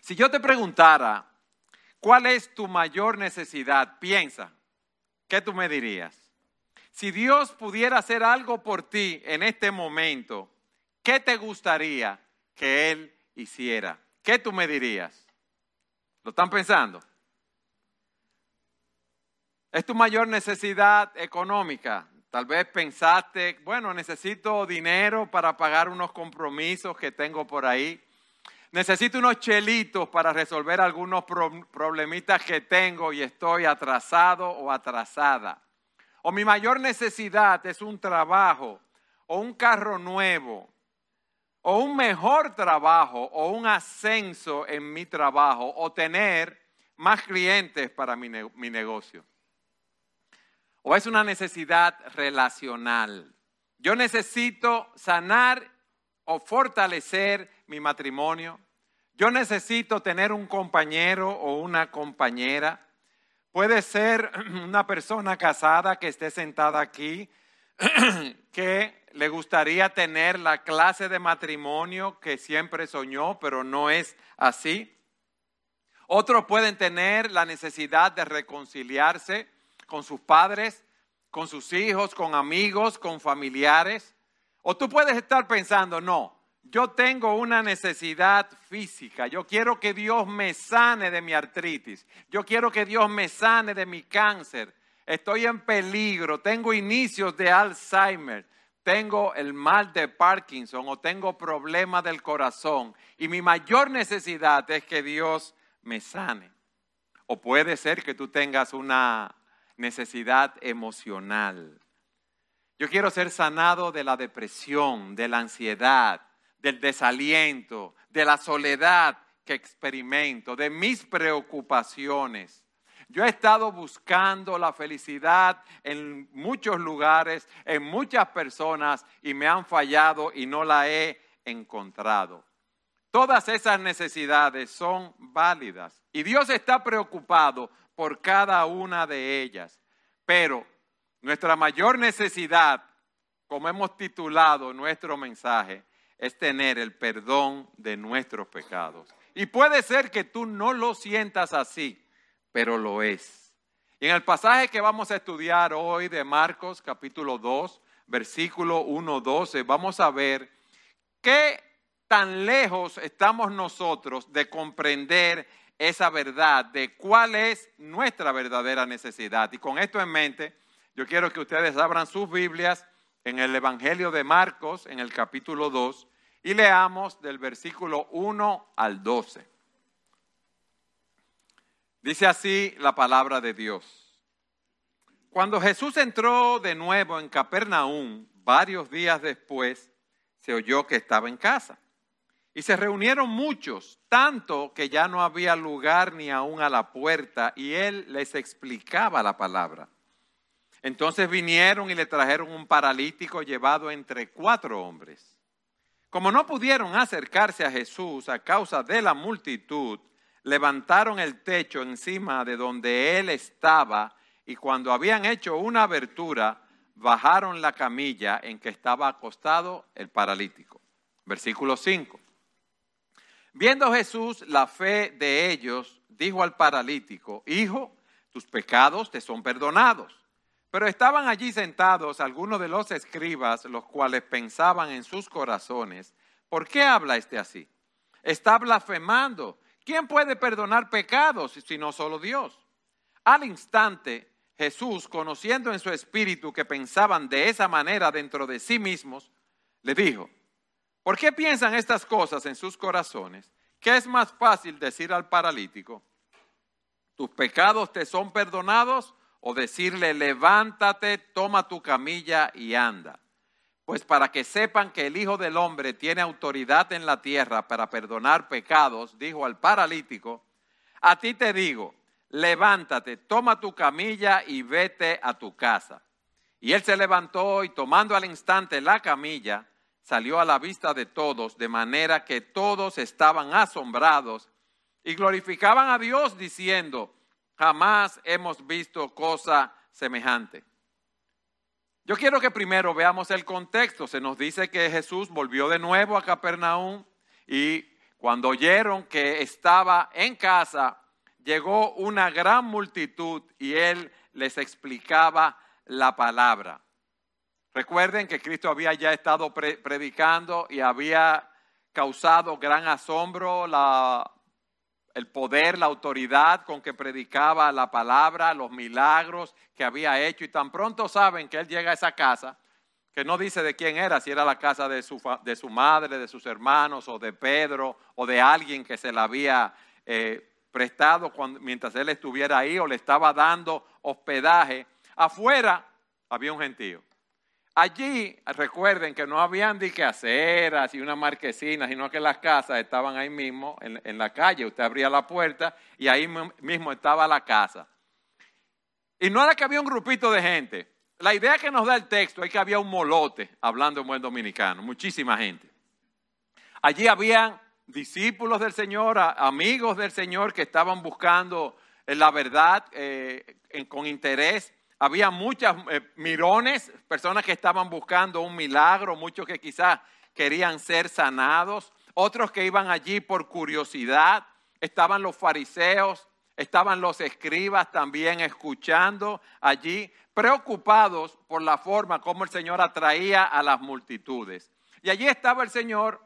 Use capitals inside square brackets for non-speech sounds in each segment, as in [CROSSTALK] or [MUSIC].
Si yo te preguntara, ¿cuál es tu mayor necesidad? Piensa, ¿qué tú me dirías? Si Dios pudiera hacer algo por ti en este momento, ¿qué te gustaría que Él hiciera? ¿Qué tú me dirías? ¿Lo están pensando? ¿Es tu mayor necesidad económica? Tal vez pensaste, bueno, necesito dinero para pagar unos compromisos que tengo por ahí. Necesito unos chelitos para resolver algunos problemitas que tengo y estoy atrasado o atrasada. O mi mayor necesidad es un trabajo o un carro nuevo o un mejor trabajo o un ascenso en mi trabajo o tener más clientes para mi, mi negocio. O es una necesidad relacional. Yo necesito sanar o fortalecer mi matrimonio. Yo necesito tener un compañero o una compañera. Puede ser [CLEARS THROAT] una persona casada que esté sentada aquí, [CLEARS THROAT] que le gustaría tener la clase de matrimonio que siempre soñó, pero no es así. Otros pueden tener la necesidad de reconciliarse con sus padres, con sus hijos, con amigos, con familiares. O tú puedes estar pensando, no, yo tengo una necesidad física, yo quiero que Dios me sane de mi artritis, yo quiero que Dios me sane de mi cáncer, estoy en peligro, tengo inicios de Alzheimer, tengo el mal de Parkinson o tengo problemas del corazón. Y mi mayor necesidad es que Dios me sane. O puede ser que tú tengas una necesidad emocional. Yo quiero ser sanado de la depresión, de la ansiedad, del desaliento, de la soledad que experimento, de mis preocupaciones. Yo he estado buscando la felicidad en muchos lugares, en muchas personas y me han fallado y no la he encontrado. Todas esas necesidades son válidas y Dios está preocupado por cada una de ellas. Pero nuestra mayor necesidad, como hemos titulado nuestro mensaje, es tener el perdón de nuestros pecados. Y puede ser que tú no lo sientas así, pero lo es. Y en el pasaje que vamos a estudiar hoy de Marcos capítulo 2, versículo 1, 12, vamos a ver qué tan lejos estamos nosotros de comprender esa verdad de cuál es nuestra verdadera necesidad. Y con esto en mente, yo quiero que ustedes abran sus Biblias en el Evangelio de Marcos, en el capítulo 2, y leamos del versículo 1 al 12. Dice así la palabra de Dios. Cuando Jesús entró de nuevo en Capernaum, varios días después, se oyó que estaba en casa. Y se reunieron muchos, tanto que ya no había lugar ni aún a la puerta, y él les explicaba la palabra. Entonces vinieron y le trajeron un paralítico llevado entre cuatro hombres. Como no pudieron acercarse a Jesús a causa de la multitud, levantaron el techo encima de donde él estaba y cuando habían hecho una abertura, bajaron la camilla en que estaba acostado el paralítico. Versículo 5. Viendo Jesús la fe de ellos, dijo al paralítico, Hijo, tus pecados te son perdonados. Pero estaban allí sentados algunos de los escribas, los cuales pensaban en sus corazones, ¿por qué habla este así? Está blasfemando. ¿Quién puede perdonar pecados si no solo Dios? Al instante, Jesús, conociendo en su espíritu que pensaban de esa manera dentro de sí mismos, le dijo, ¿Por qué piensan estas cosas en sus corazones? ¿Qué es más fácil decir al paralítico, tus pecados te son perdonados? O decirle, levántate, toma tu camilla y anda. Pues para que sepan que el Hijo del Hombre tiene autoridad en la tierra para perdonar pecados, dijo al paralítico, a ti te digo, levántate, toma tu camilla y vete a tu casa. Y él se levantó y tomando al instante la camilla, salió a la vista de todos, de manera que todos estaban asombrados y glorificaban a Dios diciendo, jamás hemos visto cosa semejante. Yo quiero que primero veamos el contexto. Se nos dice que Jesús volvió de nuevo a Capernaum y Cuando oyeron que estaba en casa, llegó una gran multitud y él les explicaba la palabra. Recuerden que Cristo había ya estado predicando y había causado gran asombro la, el poder, la autoridad con que predicaba la palabra, los milagros que había hecho. Y tan pronto saben que él llega a esa casa, que no dice de quién era, si era la casa de su, de su madre, de sus hermanos, o de Pedro, o de alguien que se la había eh, prestado mientras él estuviera ahí, o le estaba dando hospedaje. Afuera había un gentío. Allí, recuerden que no habían de que aceras y una marquesina, sino que las casas estaban ahí mismo, en, en, la calle. Usted abría la puerta y ahí mismo estaba la casa. Y no era que había un grupito de gente. La idea que nos da el texto es que había un molote, hablando en buen dominicano, muchísima gente. Allí habían discípulos del Señor, amigos del Señor que estaban buscando eh, la verdad eh, con interés había muchas eh, mirones, personas que estaban buscando un milagro, muchos que quizás querían ser sanados, otros que iban allí por curiosidad, estaban los fariseos, estaban los escribas también escuchando allí, preocupados por la forma como el Señor atraía a las multitudes. Y allí estaba el Señor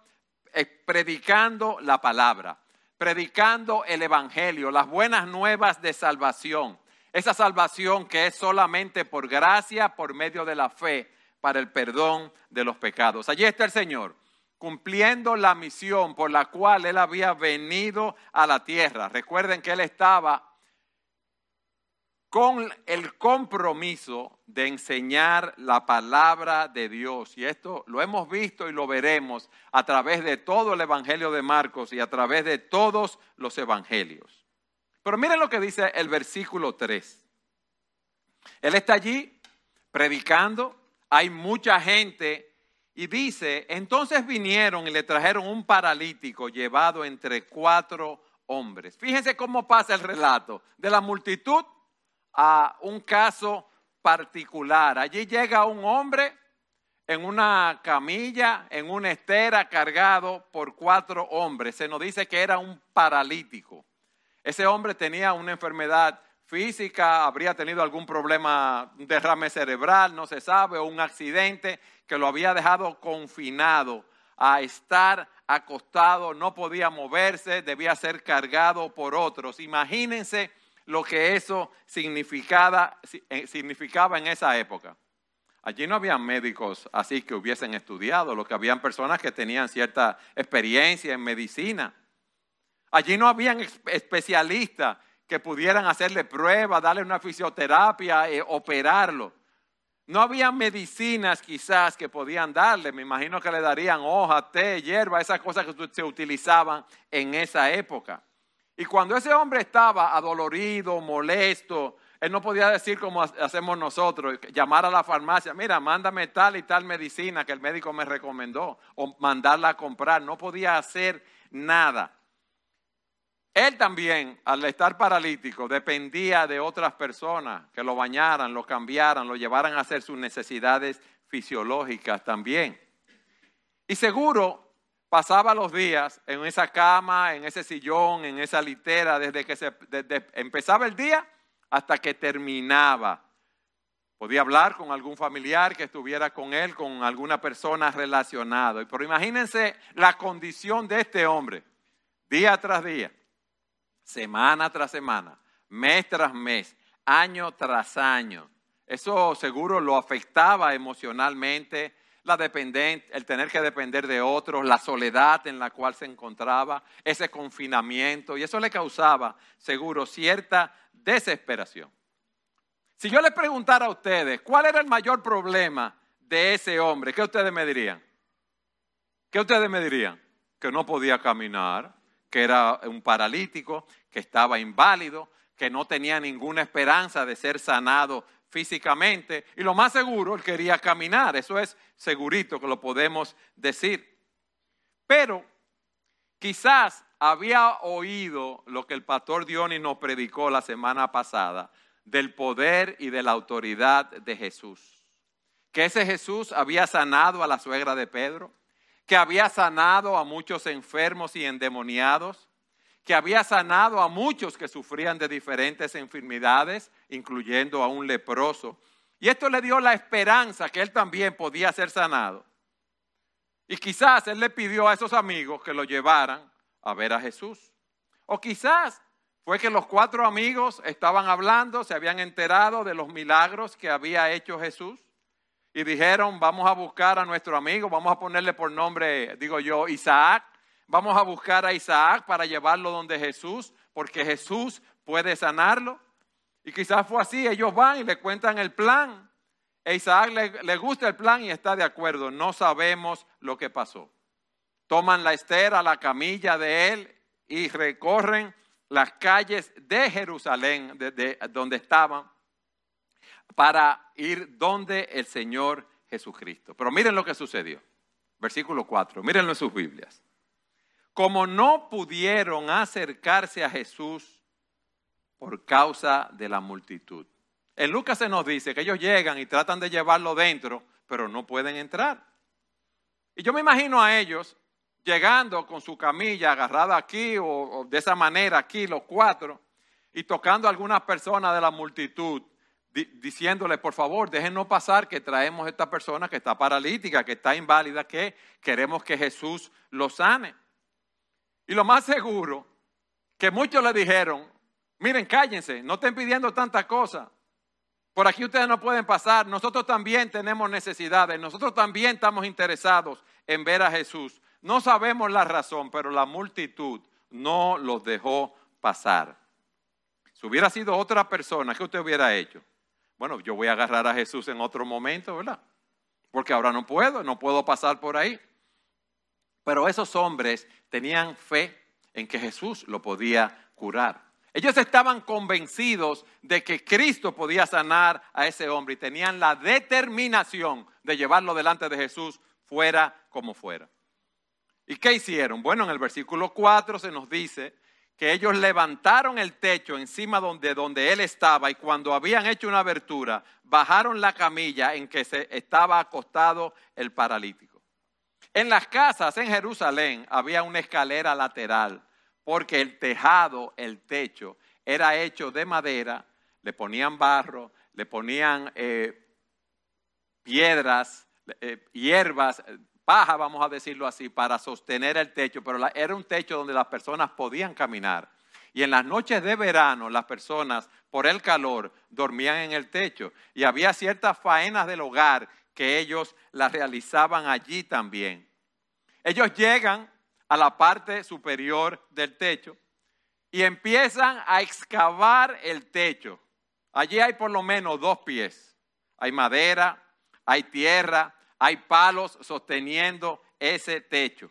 eh, predicando la palabra, predicando el Evangelio, las buenas nuevas de salvación esa salvación que es solamente por gracia, por medio de la fe, para el perdón de los pecados. Allí está el Señor, cumpliendo la misión por la cual Él había venido a la tierra. Recuerden que Él estaba con el compromiso de enseñar la palabra de Dios. Y esto lo hemos visto y lo veremos a través de todo el Evangelio de Marcos y a través de todos los Evangelios. Pero miren lo que dice el versículo 3. Él está allí predicando, hay mucha gente y dice, entonces vinieron y le trajeron un paralítico llevado entre cuatro hombres. Fíjense cómo pasa el relato, de la multitud a un caso particular. Allí llega un hombre en una camilla, en una estera, cargado por cuatro hombres. Se nos dice que era un paralítico. Ese hombre tenía una enfermedad física, habría tenido algún problema, un derrame cerebral, no se sabe, o un accidente que lo había dejado confinado a estar acostado, no podía moverse, debía ser cargado por otros. Imagínense lo que eso significaba, eh, en esa época. Allí no había médicos así que hubiesen estudiado, lo que habían personas que tenían cierta experiencia en medicina. Allí no habían especialistas que pudieran hacerle pruebas, darle una fisioterapia, eh, operarlo. No había medicinas quizás que podían darle, me imagino que le darían hoja, té, hierba, esas cosas que se utilizaban en esa época. Y cuando ese hombre estaba adolorido, molesto, él no podía decir como hacemos nosotros, llamar a la farmacia, mira, mándame tal y tal medicina que el médico me recomendó, o mandarla a comprar, no podía hacer nada. Él también, al estar paralítico, dependía de otras personas que lo bañaran, lo cambiaran, lo llevaran a hacer sus necesidades fisiológicas también. Y seguro pasaba los días en esa cama, en ese sillón, en esa litera, desde que se, empezaba el día hasta que terminaba. Podía hablar con algún familiar que estuviera con él, con alguna persona relacionada. Pero imagínense la condición de este hombre, día tras día semana tras semana, mes tras mes, año tras año. Eso seguro lo afectaba emocionalmente, la el tener que depender de otros, la soledad en la cual se encontraba, ese confinamiento, y eso le causaba seguro cierta desesperación. Si yo le preguntara a ustedes cuál era el mayor problema de ese hombre, ¿qué ustedes me dirían? ¿Qué ustedes me dirían? Que no podía caminar, que era un paralítico, que estaba inválido, que no tenía ninguna esperanza de ser sanado físicamente y lo más seguro, él quería caminar, eso es segurito que lo podemos decir. Pero quizás había oído lo que el pastor Dionis nos predicó la semana pasada del poder y de la autoridad de Jesús. Que ese Jesús había sanado a la suegra de Pedro, que había sanado a muchos enfermos y endemoniados, que había sanado a muchos que sufrían de diferentes enfermedades, incluyendo a un leproso. Y esto le dio la esperanza que él también podía ser sanado. Y quizás él le pidió a esos amigos que lo llevaran a ver a Jesús. O quizás fue que los cuatro amigos estaban hablando, se habían enterado de los milagros que había hecho Jesús y dijeron, vamos a buscar a nuestro amigo, vamos a ponerle por nombre, digo yo, Isaac, vamos a buscar a Isaac para llevarlo donde Jesús, porque Jesús puede sanarlo. Y quizás fue así, ellos van y le cuentan el plan. E Isaac le, le gusta el plan y está de acuerdo, no sabemos lo que pasó. Toman la estera, la camilla de él y recorren las calles de Jerusalén, de donde estaban, para ir donde el Señor Jesucristo. Pero miren lo que sucedió. Versículo 4, mírenlo en sus Biblias. Como no pudieron acercarse a Jesús por causa de la multitud. En Lucas se nos dice que ellos llegan y tratan de llevarlo dentro, pero no pueden entrar. Y yo me imagino a ellos llegando con su camilla agarrada aquí o, de esa manera aquí, los cuatro, y tocando a algunas personas de la multitud diciéndole, por favor, déjenos pasar que traemos a esta persona que está paralítica, que está inválida, que queremos que Jesús lo sane. Y lo más seguro, que muchos le dijeron, miren, cállense, no estén pidiendo tantas cosas. Por aquí ustedes no pueden pasar, nosotros también tenemos necesidades, nosotros también estamos interesados en ver a Jesús. No sabemos la razón, pero la multitud no los dejó pasar. Si hubiera sido otra persona, ¿qué usted hubiera hecho? Bueno, yo voy a agarrar a Jesús en otro momento, ¿verdad? Porque ahora no puedo, no puedo pasar por ahí. Pero esos hombres tenían fe en que Jesús lo podía curar. Ellos estaban convencidos de que Cristo podía sanar a ese hombre y tenían la determinación de llevarlo delante de Jesús fuera como fuera. ¿Y qué hicieron? Bueno, en el versículo 4 se nos dice que ellos levantaron el techo encima donde, donde él estaba y cuando habían hecho una abertura, bajaron la camilla en que se estaba acostado el paralítico. En las casas en Jerusalén había una escalera lateral porque el tejado, el techo, era hecho de madera, le ponían barro, le ponían eh, piedras, eh, hierbas, paja, vamos a decirlo así, para sostener el techo, pero era un techo donde las personas podían caminar. Y en las noches de verano las personas, por el calor, dormían en el techo. Y había ciertas faenas del hogar que ellos las realizaban allí también. Ellos llegan a la parte superior del techo y empiezan a excavar el techo. Allí hay por lo menos dos pies. Hay madera, hay tierra, hay palos sosteniendo ese techo.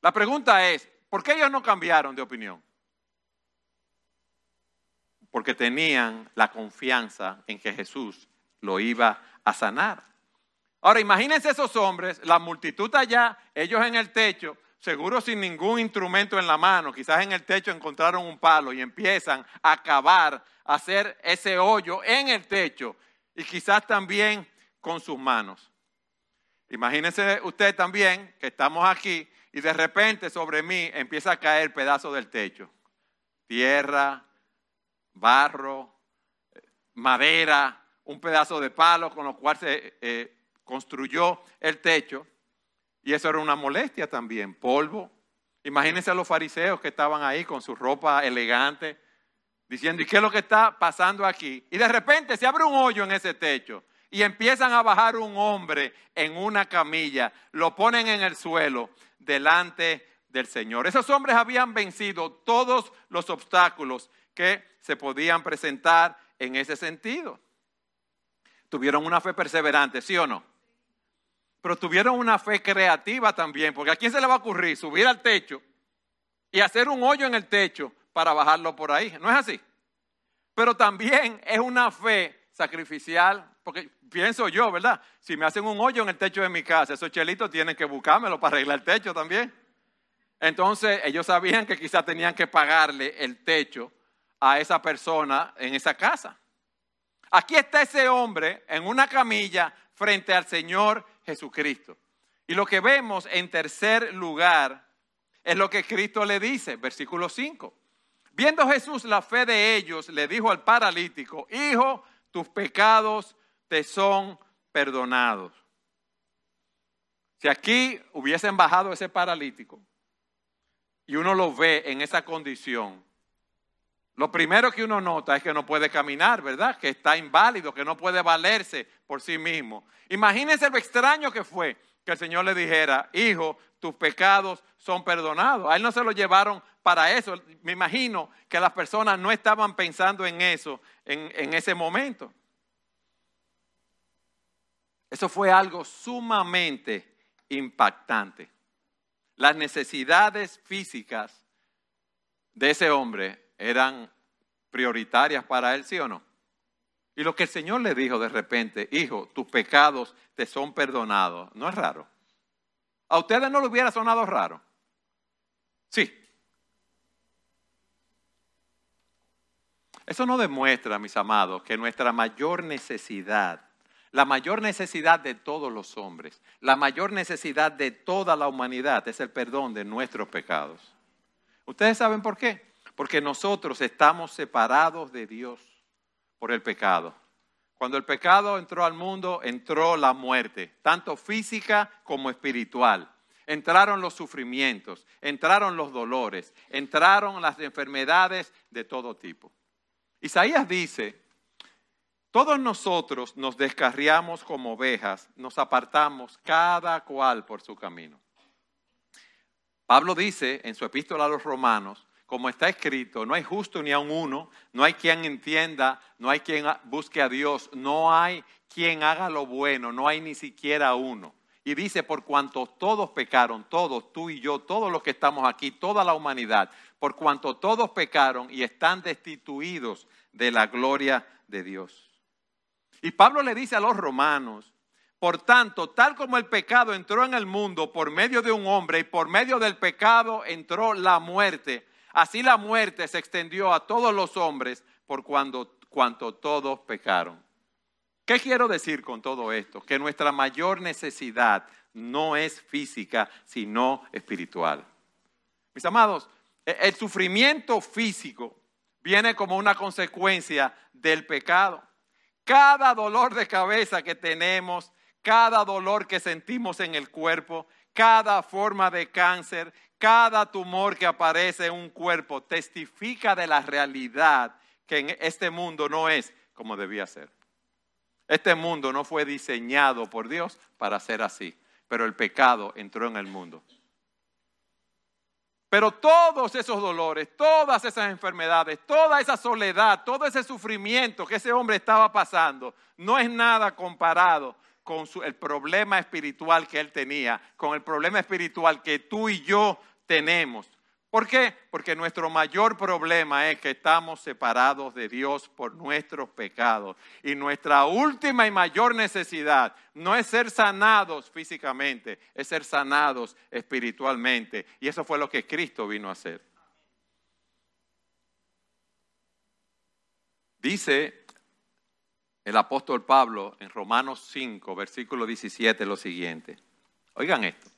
La pregunta es, ¿por qué ellos no cambiaron de opinión? Porque tenían la confianza en que Jesús lo iba a sanar. Ahora imagínense esos hombres, la multitud allá, ellos en el techo, seguro sin ningún instrumento en la mano, quizás en el techo encontraron un palo y empiezan a cavar, a hacer ese hoyo en el techo y quizás también con sus manos. Imagínense usted también que estamos aquí y de repente sobre mí empieza a caer pedazo del techo. Tierra, barro, madera, un pedazo de palo con lo cual se eh, construyó el techo. Y eso era una molestia también, polvo. Imagínense a los fariseos que estaban ahí con su ropa elegante, diciendo, ¿y qué es lo que está pasando aquí? Y de repente se abre un hoyo en ese techo y empiezan a bajar un hombre en una camilla, lo ponen en el suelo delante del Señor. Esos hombres habían vencido todos los obstáculos que se podían presentar en ese sentido. Tuvieron una fe perseverante, ¿sí o no? Pero tuvieron una fe creativa también, porque a quién se le va a ocurrir subir al techo y hacer un hoyo en el techo para bajarlo por ahí. ¿No es así? Pero también es una fe sacrificial, porque pienso yo, ¿verdad? Si me hacen un hoyo en el techo de mi casa, esos chelitos tienen que buscármelo para arreglar el techo también. Entonces ellos sabían que quizás tenían que pagarle el techo a esa persona en esa casa. Aquí está ese hombre en una camilla frente al Señor Jesucristo. Y lo que vemos en tercer lugar es lo que Cristo le dice, versículo 5. Viendo Jesús la fe de ellos, le dijo al paralítico, Hijo, tus pecados te son perdonados. Si aquí hubiesen bajado ese paralítico y uno lo ve en esa condición, lo primero que uno nota es que no puede caminar, ¿verdad? Que está inválido, que no puede valerse por sí mismo. Imagínense lo extraño que fue que el Señor le dijera, hijo, tus pecados son perdonados. A él no se lo llevaron para eso. Me imagino que las personas no estaban pensando en eso en, en ese momento. Eso fue algo sumamente impactante. Las necesidades físicas de ese hombre eran prioritarias para él, ¿sí o no? Y lo que el Señor le dijo de repente, hijo, tus pecados te son perdonados, no es raro. ¿A ustedes no le hubiera sonado raro? Sí. Eso no demuestra, mis amados, que nuestra mayor necesidad la mayor necesidad de todos los hombres, la mayor necesidad de toda la humanidad es el perdón de nuestros pecados. ¿Ustedes saben por qué? Porque nosotros estamos separados de Dios por el pecado. Cuando el pecado entró al mundo, entró la muerte, tanto física como espiritual. Entraron los sufrimientos, entraron los dolores, entraron las enfermedades de todo tipo. Isaías dice todos nosotros nos descarriamos como ovejas, nos apartamos cada cual por su camino. Pablo dice en su epístola a los romanos, como está escrito, no hay justo ni aun uno, no hay quien entienda, no hay quien busque a Dios, no hay quien haga lo bueno, no hay ni siquiera uno. Y dice, por cuanto todos pecaron, todos, tú y yo, todos los que estamos aquí, toda la humanidad, por cuanto todos pecaron y están destituidos de la gloria de Dios. Y Pablo le dice a los romanos, por tanto, tal como el pecado entró en el mundo por medio de un hombre y por medio del pecado entró la muerte, así la muerte se extendió a todos los hombres por cuando, cuanto todos pecaron. ¿Qué quiero decir con todo esto? Que nuestra mayor necesidad no es física, sino espiritual. Mis amados, e, el sufrimiento físico viene como una consecuencia del pecado. Cada dolor de cabeza que tenemos, cada dolor que sentimos en el cuerpo, cada forma de cáncer, cada tumor que aparece en un cuerpo, testifica de la realidad que en este mundo no es como debía ser. Este mundo no fue diseñado por Dios para ser así, pero el pecado entró en el mundo. Pero todos esos dolores, todas esas enfermedades, toda esa soledad, todo ese sufrimiento que ese hombre estaba pasando, no es nada comparado con el problema espiritual que él tenía, con el problema espiritual que tú y yo tenemos. ¿Por qué? Porque nuestro mayor problema es que estamos separados de Dios por nuestros pecados. Y nuestra última y mayor necesidad no es ser sanados físicamente, es ser sanados espiritualmente. Y eso fue lo que Cristo vino a hacer. Dice el apóstol Pablo en Romanos 5, versículo 17, lo siguiente. Oigan esto.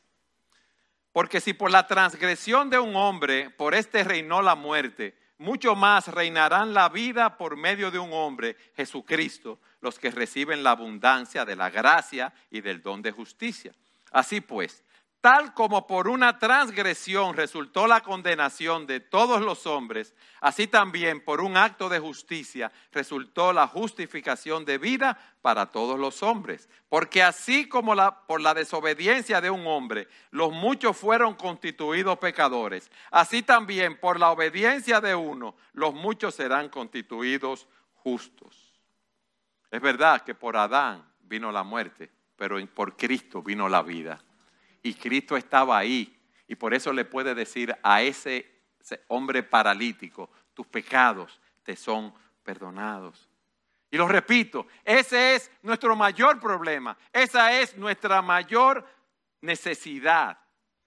Porque si por la transgresión de un hombre, por este reinó la muerte, mucho más reinarán la vida por medio de un hombre, Jesucristo, los que reciben la abundancia de la gracia y del don de justicia. Así pues, Tal como por una transgresión resultó la condenación de todos los hombres, así también por un acto de justicia resultó la justificación de vida para todos los hombres. Porque así como por la desobediencia de un hombre los muchos fueron constituidos pecadores, así también por la obediencia de uno los muchos serán constituidos justos. Es verdad que por Adán vino la muerte, pero por Cristo vino la vida y Cristo estaba ahí. Y por eso le puede decir a ese, hombre paralítico, tus pecados te son perdonados. Y lo repito, ese es nuestro mayor problema, esa es nuestra mayor necesidad.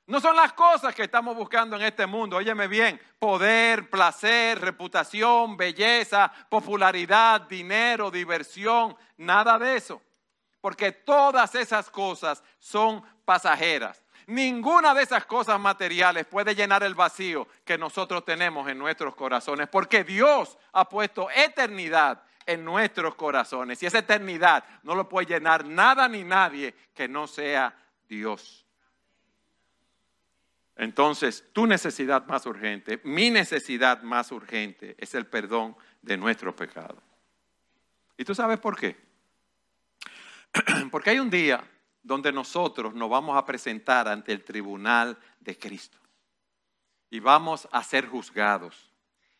No son las cosas que estamos buscando en este mundo, óyeme bien, poder, placer, reputación, belleza, popularidad, dinero, diversión, nada de eso porque todas esas cosas son pasajeras. Ninguna de esas cosas materiales puede llenar el vacío que nosotros tenemos en nuestros corazones, porque Dios ha puesto eternidad en nuestros corazones. Y esa eternidad no lo puede llenar nada ni nadie que no sea Dios. Entonces, tu necesidad más urgente, mi necesidad más urgente es el perdón de nuestro pecado. ¿Y tú sabes por qué? [CLEARS THROAT] Porque hay un día donde nosotros nos vamos a presentar ante el tribunal de Cristo y vamos a ser juzgados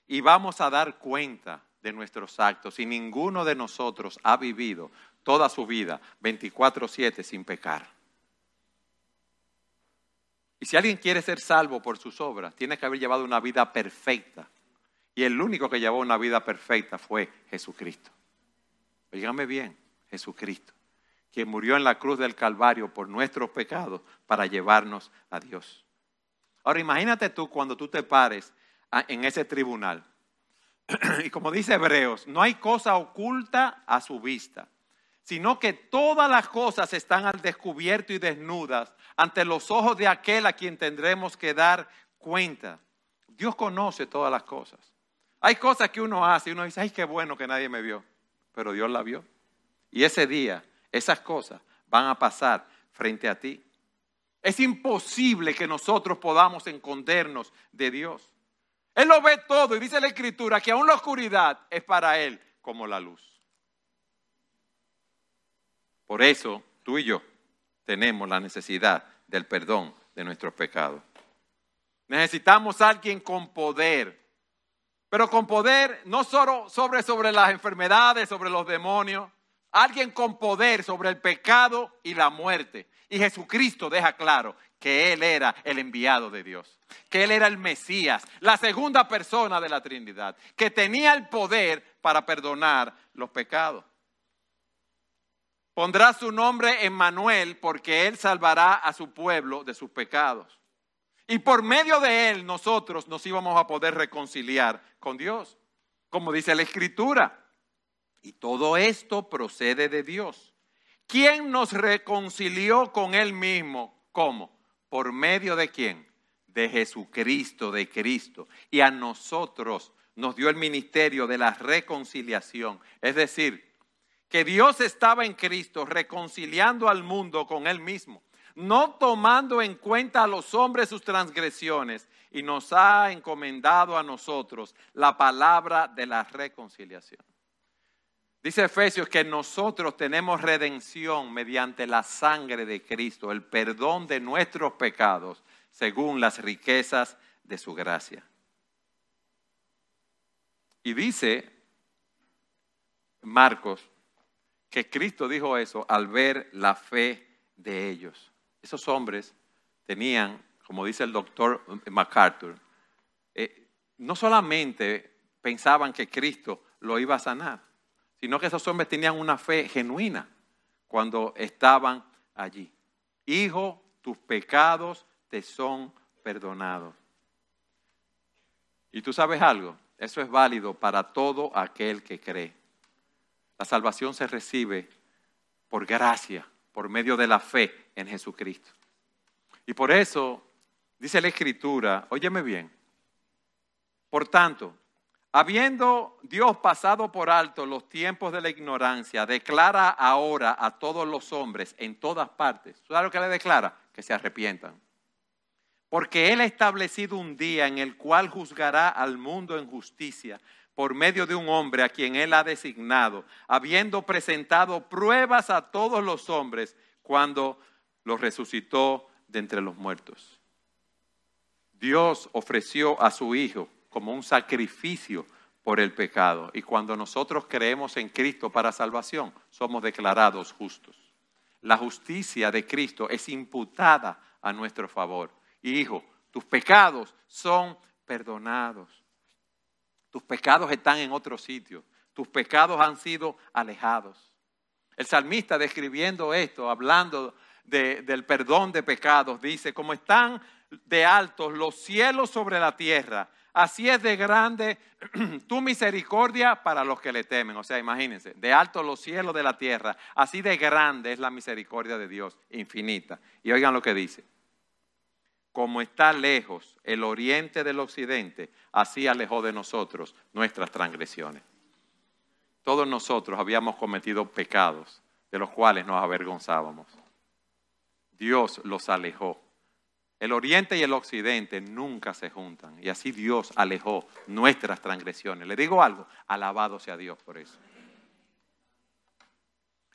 y vamos a dar cuenta de nuestros actos y ninguno de nosotros ha vivido toda su vida 24/7 sin pecar. Y si alguien quiere ser salvo por sus obras, tiene que haber llevado una vida perfecta. Y el único que llevó una vida perfecta fue Jesucristo. Dígame bien, Jesucristo, quien murió en la cruz del Calvario por nuestros pecados para llevarnos a Dios. Ahora imagínate tú cuando tú te pares en ese tribunal. [CLEARS THROAT] Y como dice Hebreos, no hay cosa oculta a su vista, sino que todas las cosas están al descubierto y desnudas ante los ojos de aquel a quien tendremos que dar cuenta. Dios conoce todas las cosas. Hay cosas que uno hace y uno dice, ay, qué bueno que nadie me vio, pero Dios la vio. Y ese día, esas cosas van a pasar frente a ti. Es imposible que nosotros podamos escondernos de Dios. Él lo ve todo y dice la Escritura que aún la oscuridad es para Él como la luz. Por eso tú y yo tenemos la necesidad del perdón de nuestros pecados. Necesitamos a alguien con poder, pero con poder no solo sobre, sobre las enfermedades, sobre los demonios, alguien con poder sobre el pecado y la muerte. Y Jesucristo deja claro que Él era el enviado de Dios, que Él era el Mesías, la segunda persona de la Trinidad, que tenía el poder para perdonar los pecados. Pondrá su nombre en Manuel porque Él salvará a su pueblo de sus pecados. Y por medio de Él nosotros nos íbamos a poder reconciliar con Dios, como dice la Escritura. Y todo esto procede de Dios. ¿Quién nos reconcilió con Él mismo? ¿Cómo? ¿Por medio de quién? De Jesucristo, de Cristo. Y a nosotros nos dio el ministerio de la reconciliación. Es decir, que Dios estaba en Cristo reconciliando al mundo con Él mismo, no tomando en cuenta a los hombres sus transgresiones, y nos ha encomendado a nosotros la palabra de la reconciliación. Dice Efesios que nosotros tenemos redención mediante la sangre de Cristo, el perdón de nuestros pecados, según las riquezas de su gracia. Y dice Marcos que Cristo dijo eso al ver la fe de ellos. Esos hombres tenían, como dice el doctor MacArthur, eh, no solamente pensaban que Cristo lo iba a sanar, sino que esos hombres tenían una fe genuina cuando estaban allí. Hijo, tus pecados te son perdonados. Y tú sabes algo, eso es válido para todo aquel que cree. La salvación se recibe por gracia, por medio de la fe en Jesucristo. Y por eso dice la Escritura, óyeme bien, por tanto, habiendo Dios pasado por alto los tiempos de la ignorancia, declara ahora a todos los hombres en todas partes, ¿sabes lo que le declara? Que se arrepientan. Porque Él ha establecido un día en el cual juzgará al mundo en justicia por medio de un hombre a quien él ha designado, habiendo presentado pruebas a todos los hombres cuando los resucitó de entre los muertos. Dios ofreció a su Hijo como un sacrificio por el pecado. Y cuando nosotros creemos en Cristo para salvación, somos declarados justos. La justicia de Cristo es imputada a nuestro favor. Hijo, tus pecados son perdonados. Tus pecados están en otro sitio. Tus pecados han sido alejados. El salmista describiendo esto, hablando del perdón de pecados, dice, como están de altos los cielos sobre la tierra. Así es de grande [CLEARS THROAT] tu misericordia para los que le temen. O sea, imagínense, de altos los cielos de la tierra. Así de grande es la misericordia de Dios, infinita. Y oigan lo que dice. Como está lejos el oriente del occidente, así alejó de nosotros nuestras transgresiones. Todos nosotros habíamos cometido pecados de los cuales nos avergonzábamos. Dios los alejó. El oriente y el occidente nunca se juntan. Y así Dios alejó nuestras transgresiones. Le digo algo, alabado sea Dios por eso.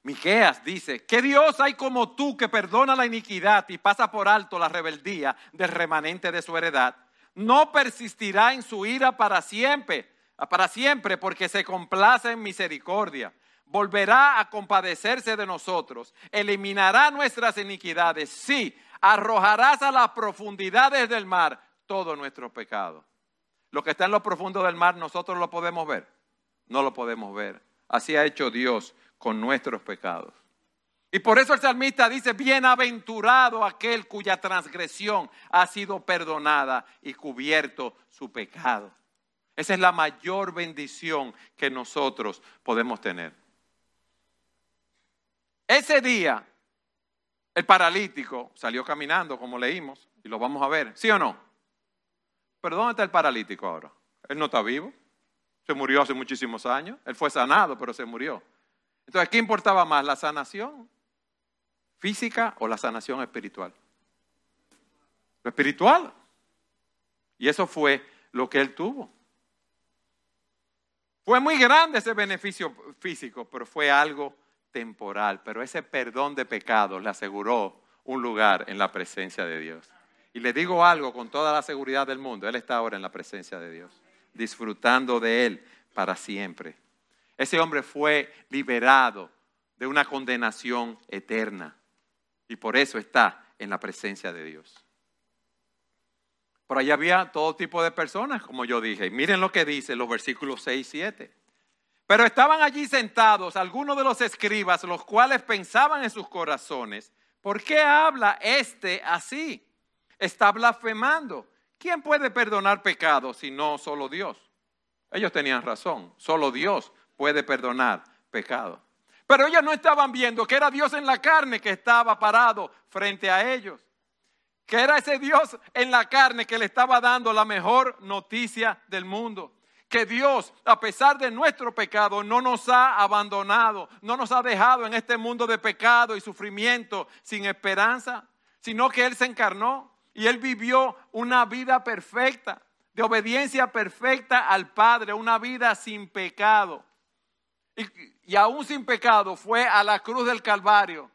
Miqueas dice, ¿qué Dios hay como tú que perdona la iniquidad y pasa por alto la rebeldía del remanente de su heredad? No persistirá en su ira para siempre, para siempre, porque se complace en misericordia volverá a compadecerse de nosotros, eliminará nuestras iniquidades, sí, arrojarás a las profundidades del mar todo nuestro pecado. Lo que está en lo profundo del mar, nosotros lo podemos ver. No lo podemos ver. Así ha hecho Dios con nuestros pecados. Y por eso el salmista dice, bienaventurado aquel cuya transgresión ha sido perdonada y cubierto su pecado. Esa es la mayor bendición que nosotros podemos tener. Ese día, el paralítico salió caminando, como leímos, y lo vamos a ver, ¿sí o no? Pero ¿dónde está el paralítico ahora? Él no está vivo. Se murió hace muchísimos años. Él fue sanado, pero se murió. Entonces, ¿qué importaba más, la sanación física o la sanación espiritual? Lo espiritual. Y eso fue lo que él tuvo. Fue muy grande ese beneficio físico, pero fue algo temporal, pero ese perdón de pecados le aseguró un lugar en la presencia de Dios. Y le digo algo con toda la seguridad del mundo, Él está ahora en la presencia de Dios, disfrutando de Él para siempre. Ese hombre fue liberado de una condenación eterna y por eso está en la presencia de Dios. Por allá había todo tipo de personas, como yo dije. Miren lo que dice los versículos 6 y 7. Pero estaban allí sentados algunos de los escribas, los cuales pensaban en sus corazones, ¿por qué habla este así? Está blasfemando. ¿Quién puede perdonar pecados si no solo Dios? Ellos tenían razón, solo Dios puede perdonar pecados. Pero ellos no estaban viendo que era Dios en la carne que estaba parado frente a ellos. Que era ese Dios en la carne que le estaba dando la mejor noticia del mundo que Dios, a pesar de nuestro pecado, no nos ha abandonado, no nos ha dejado en este mundo de pecado y sufrimiento sin esperanza, sino que Él se encarnó y Él vivió una vida perfecta, de obediencia perfecta al Padre, una vida sin pecado. Y, aún sin pecado fue a la cruz del Calvario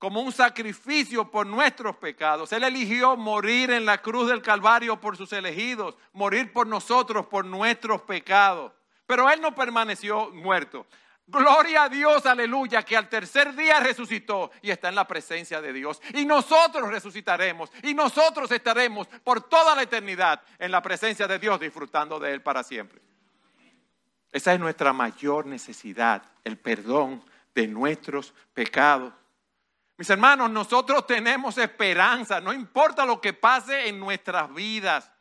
como un sacrificio por nuestros pecados. Él eligió morir en la cruz del Calvario por sus elegidos, morir por nosotros, por nuestros pecados. Pero Él no permaneció muerto. Gloria a Dios, aleluya, que al tercer día resucitó y está en la presencia de Dios. Y nosotros resucitaremos y nosotros estaremos por toda la eternidad en la presencia de Dios, disfrutando de Él para siempre. Esa es nuestra mayor necesidad, el perdón de nuestros pecados. Mis hermanos, nosotros tenemos esperanza, no importa lo que pase en nuestras vidas.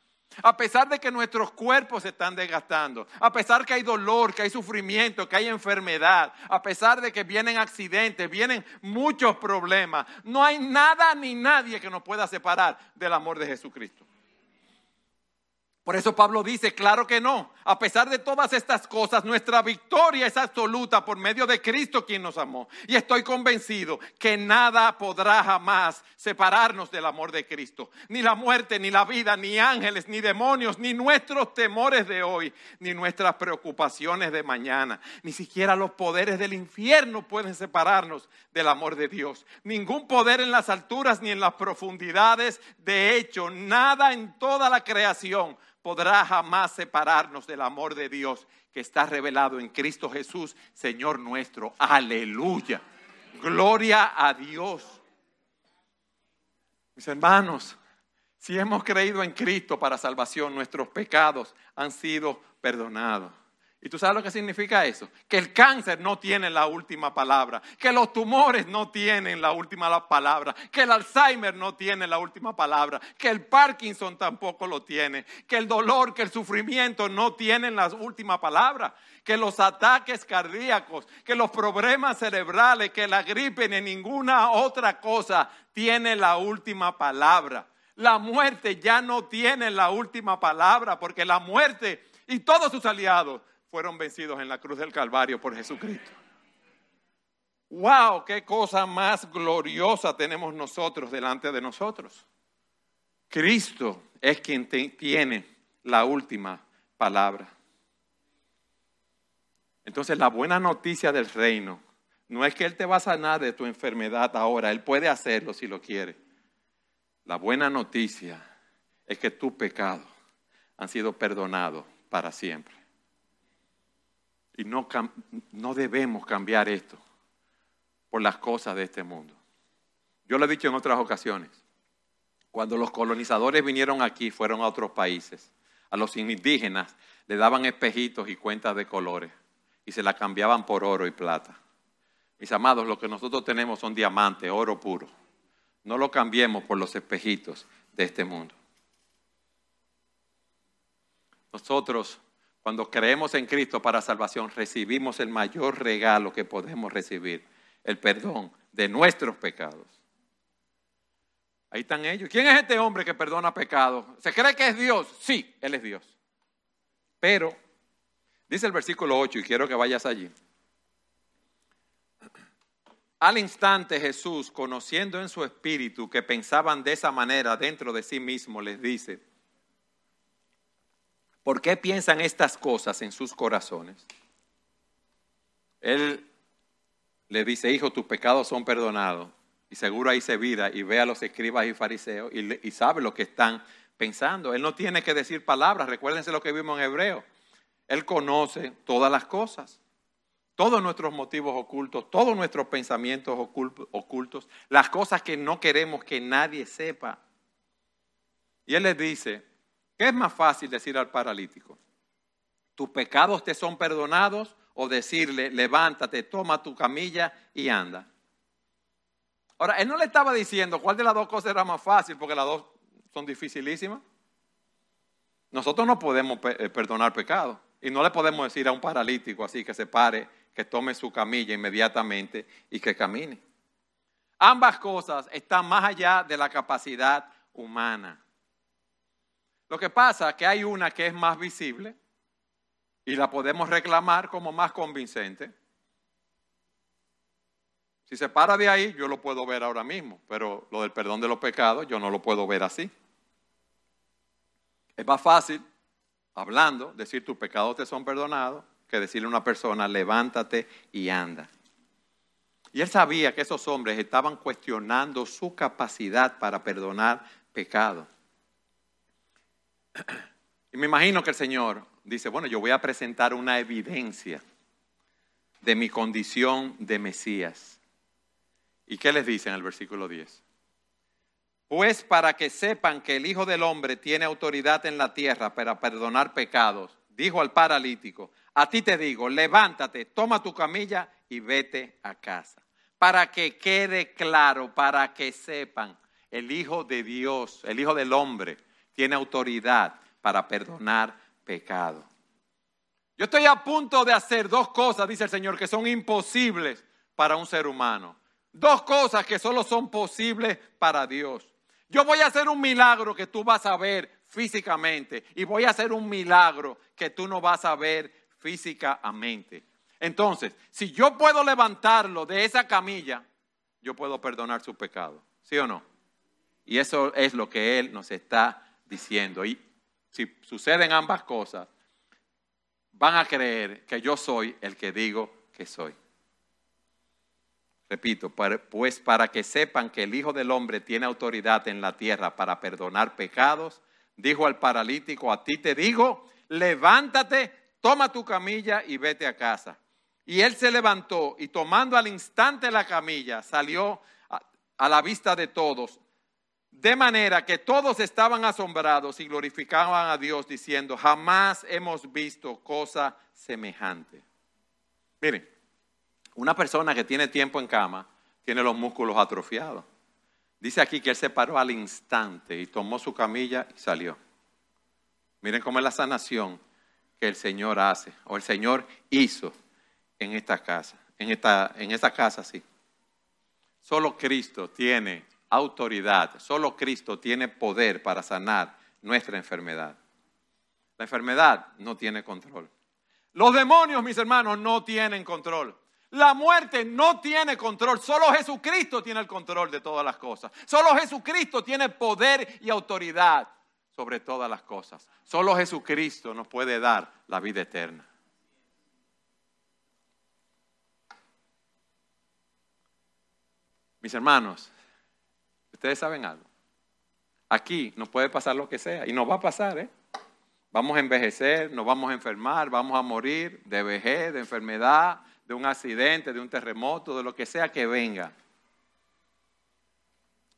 A pesar de que nuestros cuerpos se están desgastando, a pesar que hay dolor, que hay sufrimiento, que hay enfermedad, a pesar de que vienen accidentes, vienen muchos problemas, no hay nada ni nadie que nos pueda separar del amor de Jesucristo. Por eso Pablo dice, claro que no. A pesar de todas estas cosas, nuestra victoria es absoluta por medio de Cristo quien nos amó. Y estoy convencido que nada podrá jamás separarnos del amor de Cristo. Ni la muerte, ni la vida, ni ángeles, ni demonios, ni nuestros temores de hoy, ni nuestras preocupaciones de mañana. Ni siquiera los poderes del infierno pueden separarnos del amor de Dios. Ningún poder en las alturas ni en las profundidades. De hecho, nada en toda la creación podrá jamás separarnos del amor de Dios que está revelado en Cristo Jesús, Señor nuestro. Aleluya. Gloria a Dios. Mis hermanos, si hemos creído en Cristo para salvación, nuestros pecados han sido perdonados. ¿Y tú sabes lo que significa eso? Que el cáncer no tiene la última palabra, que los tumores no tienen la última palabra, que el Alzheimer no tiene la última palabra, que el Parkinson tampoco lo tiene, que el dolor, que el sufrimiento no tienen la última palabra, que los ataques cardíacos, que los problemas cerebrales, que la gripe ni ninguna otra cosa tiene la última palabra. La muerte ya no tiene la última palabra porque la muerte y todos sus aliados fueron vencidos en la cruz del Calvario por Jesucristo. ¡Wow! ¡Qué cosa más gloriosa tenemos nosotros delante de nosotros! Cristo es quien tiene la última palabra. Entonces la buena noticia del reino no es que Él te va a sanar de tu enfermedad ahora, Él puede hacerlo si lo quiere. La buena noticia es que tus pecados han sido perdonados para siempre. Y no, no debemos cambiar esto por las cosas de este mundo. Yo lo he dicho en otras ocasiones. Cuando los colonizadores vinieron aquí, fueron a otros países. A los indígenas le daban espejitos y cuentas de colores y se la cambiaban por oro y plata. Mis amados, lo que nosotros tenemos son diamantes, oro puro. No lo cambiemos por los espejitos de este mundo. Nosotros cuando creemos en Cristo para salvación, recibimos el mayor regalo que podemos recibir, el perdón de nuestros pecados. Ahí están ellos. ¿Quién es este hombre que perdona pecados? ¿Se cree que es Dios? Sí, Él es Dios. Pero, dice el versículo 8, y quiero que vayas allí. Al instante Jesús, conociendo en su espíritu que pensaban de esa manera dentro de sí mismo, les dice, ¿Por qué piensan estas cosas en sus corazones? Él le dice, hijo, tus pecados son perdonados. Y seguro ahí se vira y ve a los escribas y fariseos y, sabe lo que están pensando. Él no tiene que decir palabras. Recuérdense lo que vimos en Hebreo. Él conoce todas las cosas, todos nuestros motivos ocultos, todos nuestros pensamientos ocultos, las cosas que no queremos que nadie sepa. Y Él les dice, ¿Qué es más fácil decir al paralítico? ¿Tus pecados te son perdonados? O decirle, levántate, toma tu camilla y anda. Ahora, él no le estaba diciendo cuál de las dos cosas era más fácil, porque las dos son dificilísimas. Nosotros no podemos eh, perdonar pecados. Y no le podemos decir a un paralítico así que se pare, que tome su camilla inmediatamente y que camine. Ambas cosas están más allá de la capacidad humana. Lo que pasa es que hay una que es más visible y la podemos reclamar como más convincente. Si se para de ahí, yo lo puedo ver ahora mismo, pero lo del perdón de los pecados yo no lo puedo ver así. Es más fácil, hablando, decir tus pecados te son perdonados, que decirle a una persona, levántate y anda. Y él sabía que esos hombres estaban cuestionando su capacidad para perdonar pecados. Y me imagino que el Señor dice, bueno, yo voy a presentar una evidencia de mi condición de Mesías. ¿Y qué les dice en el versículo 10? Pues para que sepan que el Hijo del Hombre tiene autoridad en la tierra para perdonar pecados, dijo al paralítico, a ti te digo, levántate, toma tu camilla y vete a casa. Para que quede claro, para que sepan, el Hijo de Dios, el Hijo del Hombre, tiene autoridad para perdonar pecado. Yo estoy a punto de hacer dos cosas, dice el Señor, que son imposibles para un ser humano. Dos cosas que solo son posibles para Dios. Yo voy a hacer un milagro que tú vas a ver físicamente y voy a hacer un milagro que tú no vas a ver físicamente. Entonces, si yo puedo levantarlo de esa camilla, yo puedo perdonar su pecado. ¿Sí o no? Y eso es lo que Él nos está diciendo. Y si suceden ambas cosas, van a creer que yo soy el que digo que soy. Repito, pues para que sepan que el Hijo del Hombre tiene autoridad en la tierra para perdonar pecados, dijo al paralítico, a ti te digo, levántate, toma tu camilla y vete a casa. Y él se levantó y tomando al instante la camilla, salió a, a la vista de todos De manera que todos estaban asombrados y glorificaban a Dios diciendo, jamás hemos visto cosa semejante. Miren, una persona que tiene tiempo en cama tiene los músculos atrofiados. Dice aquí que él se paró al instante y tomó su camilla y salió. Miren cómo es la sanación que el Señor hace o el Señor hizo en esta casa, en esta, en esta casa sí. Solo Cristo tiene autoridad, solo Cristo tiene poder para sanar nuestra enfermedad. La enfermedad no tiene control. Los demonios, mis hermanos, no tienen control. La muerte no tiene control. Solo Jesucristo tiene el control de todas las cosas. Solo Jesucristo tiene poder y autoridad sobre todas las cosas. Solo Jesucristo nos puede dar la vida eterna. Mis hermanos, ustedes saben algo. Aquí nos puede pasar lo que sea y nos va a pasar, ¿eh? Vamos a envejecer, nos vamos a enfermar, vamos a morir de vejez, de enfermedad, de un accidente, de un terremoto, de lo que sea que venga.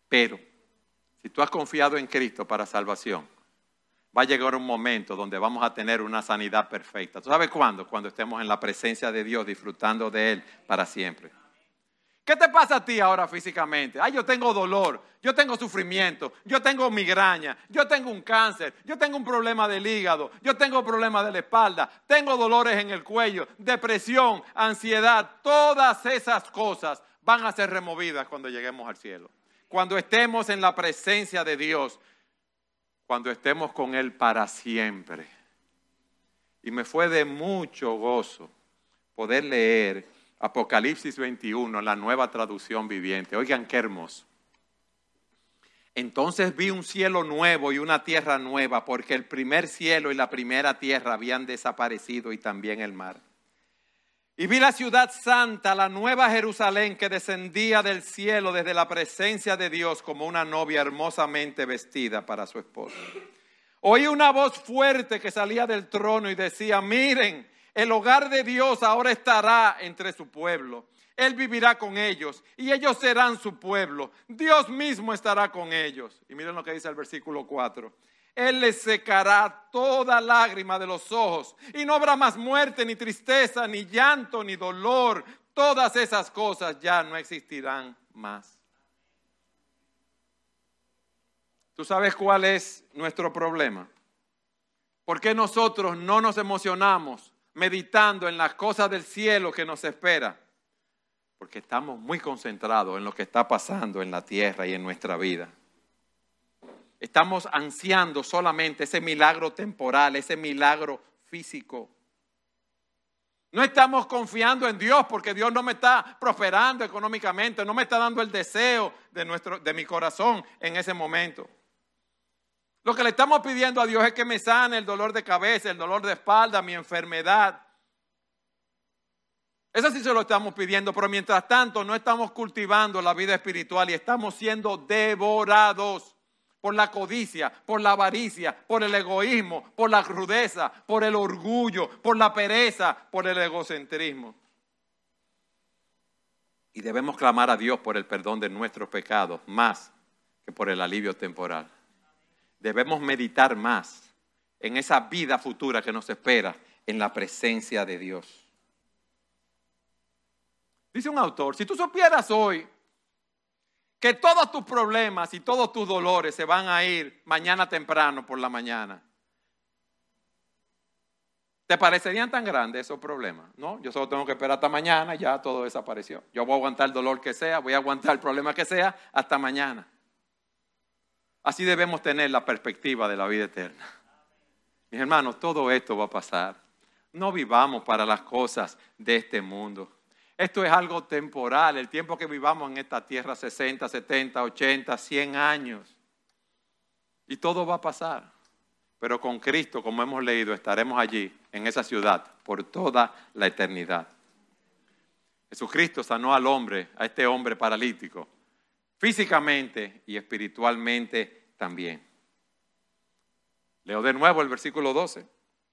Pero, si tú has confiado en Cristo para salvación, va a llegar un momento donde vamos a tener una sanidad perfecta. ¿Tú sabes cuándo? Cuando estemos en la presencia de Dios, disfrutando de Él para siempre. ¿Qué te pasa a ti ahora físicamente? Ay, yo tengo dolor, yo tengo sufrimiento, yo tengo migraña, yo tengo un cáncer, yo tengo un problema del hígado, yo tengo problemas de la espalda, tengo dolores en el cuello, depresión, ansiedad, todas esas cosas van a ser removidas cuando lleguemos al cielo. Cuando estemos en la presencia de Dios, cuando estemos con Él para siempre. Y me fue de mucho gozo poder leer Apocalipsis 21, la nueva traducción viviente. Oigan qué hermoso. Entonces vi un cielo nuevo y una tierra nueva, porque el primer cielo y la primera tierra habían desaparecido y también el mar. Y vi la ciudad santa, la nueva Jerusalén, que descendía del cielo desde la presencia de Dios como una novia hermosamente vestida para su esposo. Oí una voz fuerte que salía del trono y decía, miren, el hogar de Dios ahora estará entre su pueblo. Él vivirá con ellos y ellos serán su pueblo. Dios mismo estará con ellos. Y miren lo que dice el versículo 4. Él les secará toda lágrima de los ojos y no habrá más muerte, ni tristeza, ni llanto, ni dolor. Todas esas cosas ya no existirán más. ¿Tú sabes cuál es nuestro problema? ¿Por qué nosotros no nos emocionamos meditando en las cosas del cielo que nos espera, porque estamos muy concentrados en lo que está pasando en la tierra y en nuestra vida. Estamos ansiando solamente ese milagro temporal, ese milagro físico. No estamos confiando en Dios porque Dios no me está prosperando económicamente, no me está dando el deseo de, nuestro, de mi corazón en ese momento. Lo que le estamos pidiendo a Dios es que me sane el dolor de cabeza, el dolor de espalda, mi enfermedad. Eso sí se lo estamos pidiendo, pero mientras tanto no estamos cultivando la vida espiritual y estamos siendo devorados por la codicia, por la avaricia, por el egoísmo, por la crudeza, por el orgullo, por la pereza, por el egocentrismo. Y debemos clamar a Dios por el perdón de nuestros pecados más que por el alivio temporal debemos meditar más en esa vida futura que nos espera en la presencia de Dios. Dice un autor, si tú supieras hoy que todos tus problemas y todos tus dolores se van a ir mañana temprano por la mañana, ¿te parecerían tan grandes esos problemas? No, yo solo tengo que esperar hasta mañana, ya todo desapareció. Yo voy a aguantar el dolor que sea, voy a aguantar el problema que sea hasta mañana. Así debemos tener la perspectiva de la vida eterna. Mis hermanos, todo esto va a pasar. No vivamos para las cosas de este mundo. Esto es algo temporal, el tiempo que vivamos en esta tierra, 60, 70, 80, 100 años. Y todo va a pasar. Pero con Cristo, como hemos leído, estaremos allí, en esa ciudad, por toda la eternidad. Jesucristo sanó al hombre, a este hombre paralítico, físicamente y espiritualmente también. Leo de nuevo el versículo 12.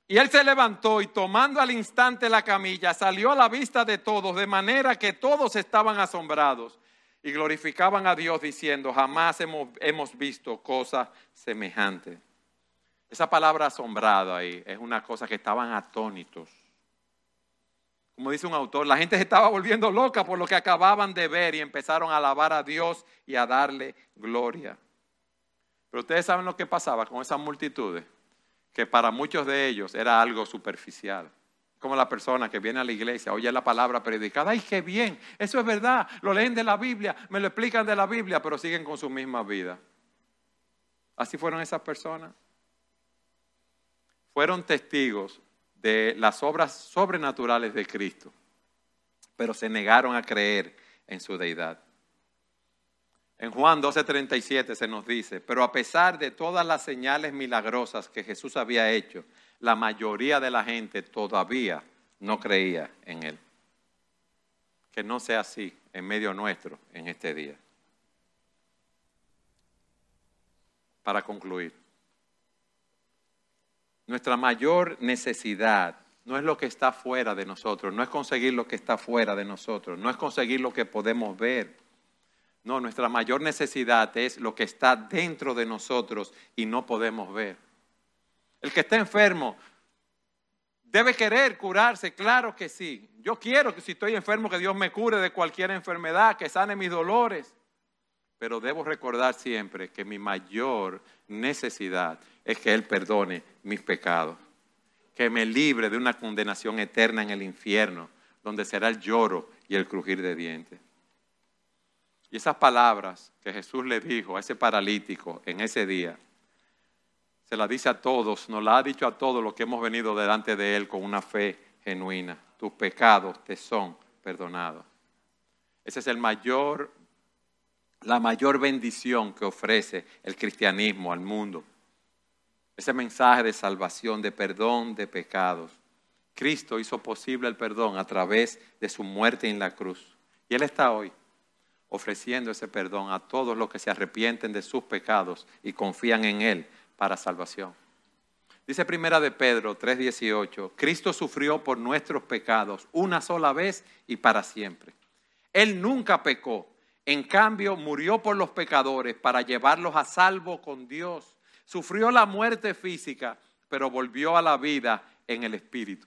Y él se levantó y tomando al instante la camilla, salió a la vista de todos, de manera que todos estaban asombrados. y glorificaban a Dios diciendo, jamás hemos, hemos visto cosa semejante. Esa palabra asombrado ahí es una cosa que estaban atónitos. Como dice un autor, la gente se estaba volviendo loca por lo que acababan de ver y empezaron a alabar a Dios y a darle gloria. Pero ustedes saben lo que pasaba con esas multitudes, que para muchos de ellos era algo superficial. Como la persona que viene a la iglesia, oye la palabra predicada, ay, qué bien, eso es verdad, lo leen de la Biblia, me lo explican de la Biblia, pero siguen con su misma vida. Así fueron esas personas. Fueron testigos de las obras sobrenaturales de Cristo, pero se negaron a creer en su deidad. En Juan 12:37 se nos dice, pero a pesar de todas las señales milagrosas que Jesús había hecho, la mayoría de la gente todavía no creía en Él. Que no sea así en medio nuestro en este día. Para concluir, nuestra mayor necesidad no es lo que está fuera de nosotros, no es conseguir lo que está fuera de nosotros, no es conseguir lo que podemos ver. No, nuestra mayor necesidad es lo que está dentro de nosotros y no podemos ver. El que está enfermo debe querer curarse, claro que sí. Yo quiero que si estoy enfermo que Dios me cure de cualquier enfermedad, que sane mis dolores. Pero debo recordar siempre que mi mayor necesidad es que Él perdone mis pecados, que me libre de una condenación eterna en el infierno, donde será el lloro y el crujir de dientes. Y esas palabras que Jesús le dijo a ese paralítico en ese día, se la dice a todos, nos la ha dicho a todos los que hemos venido delante de Él con una fe genuina. Tus pecados te son perdonados. Ese es la mayor bendición que ofrece el cristianismo al mundo. Ese mensaje de salvación, de perdón de pecados. Cristo hizo posible el perdón a través de su muerte en la cruz. Y Él está hoy ofreciendo ese perdón a todos los que se arrepienten de sus pecados y confían en Él para salvación. Dice primera de Pedro 3:18, Cristo sufrió por nuestros pecados una sola vez y para siempre. Él nunca pecó, en cambio murió por los pecadores para llevarlos a salvo con Dios. Sufrió la muerte física, pero volvió a la vida en el Espíritu.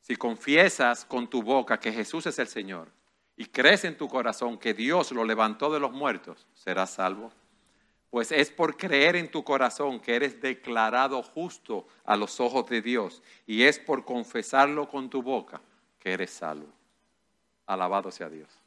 Si confiesas con tu boca que Jesús es el Señor y crees en tu corazón que Dios lo levantó de los muertos, serás salvo pues es por creer en tu corazón que eres declarado justo a los ojos de Dios y es por confesarlo con tu boca que eres salvo. Alabado sea Dios.